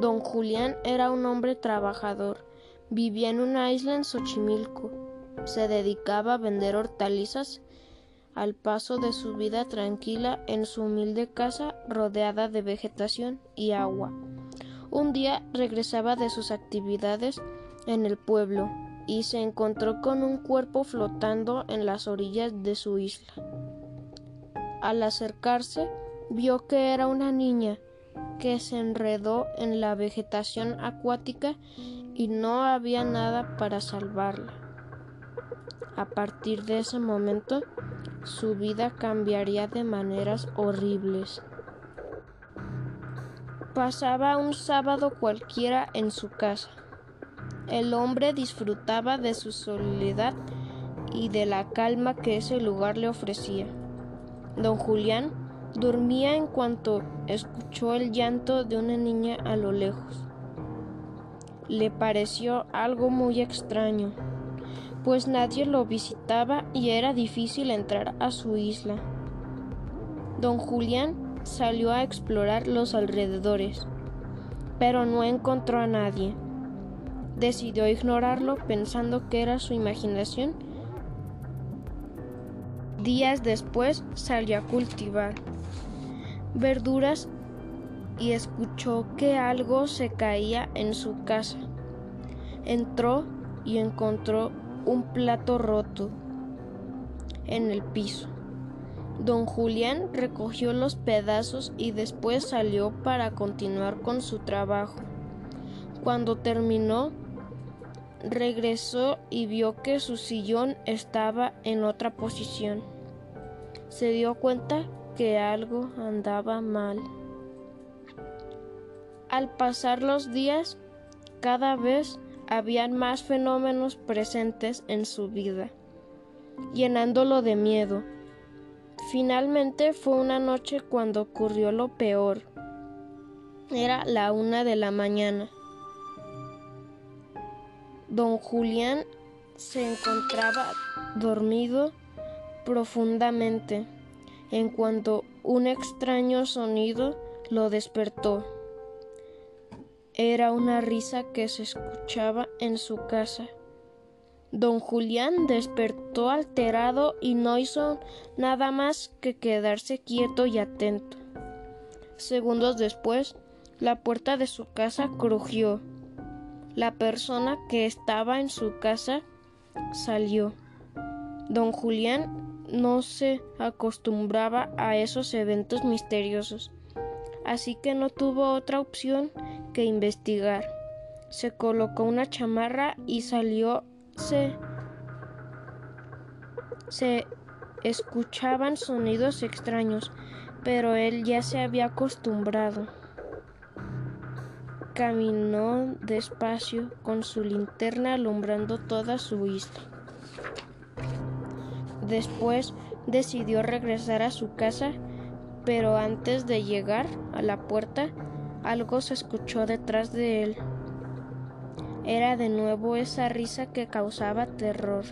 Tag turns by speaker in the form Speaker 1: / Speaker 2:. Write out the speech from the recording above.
Speaker 1: Don Julián era un hombre trabajador. Vivía en una isla en Xochimilco. Se dedicaba a vender hortalizas al paso de su vida tranquila en su humilde casa rodeada de vegetación y agua. Un día regresaba de sus actividades en el pueblo y se encontró con un cuerpo flotando en las orillas de su isla. Al acercarse, vio que era una niña que se enredó en la vegetación acuática y no había nada para salvarla. A partir de ese momento, su vida cambiaría de maneras horribles. Pasaba un sábado cualquiera en su casa. El hombre disfrutaba de su soledad y de la calma que ese lugar le ofrecía. Don Julián dormía en cuanto escuchó el llanto de una niña a lo lejos. Le pareció algo muy extraño, pues nadie lo visitaba y era difícil entrar a su isla. Don Julián salió a explorar los alrededores, pero no encontró a nadie. Decidió ignorarlo pensando que era su imaginación. Días después salió a cultivar verduras y escuchó que algo se caía en su casa. Entró y encontró un plato roto en el piso. Don Julián recogió los pedazos y después salió para continuar con su trabajo. Cuando terminó, regresó y vio que su sillón estaba en otra posición. Se dio cuenta que algo andaba mal. Al pasar los días, cada vez habían más fenómenos presentes en su vida, llenándolo de miedo. Finalmente fue una noche cuando ocurrió lo peor. Era la una de la mañana. Don Julián se encontraba dormido profundamente en cuanto un extraño sonido lo despertó. Era una risa que se escuchaba en su casa. Don Julián despertó alterado y no hizo nada más que quedarse quieto y atento. Segundos después, la puerta de su casa crujió. La persona que estaba en su casa salió. Don Julián no se acostumbraba a esos eventos misteriosos, así que no tuvo otra opción que investigar. Se colocó una chamarra y salió. Se, se escuchaban sonidos extraños, pero él ya se había acostumbrado. Caminó despacio con su linterna alumbrando toda su isla. Después decidió regresar a su casa, pero antes de llegar a la puerta, algo se escuchó detrás de él. Era de nuevo esa risa que causaba terror.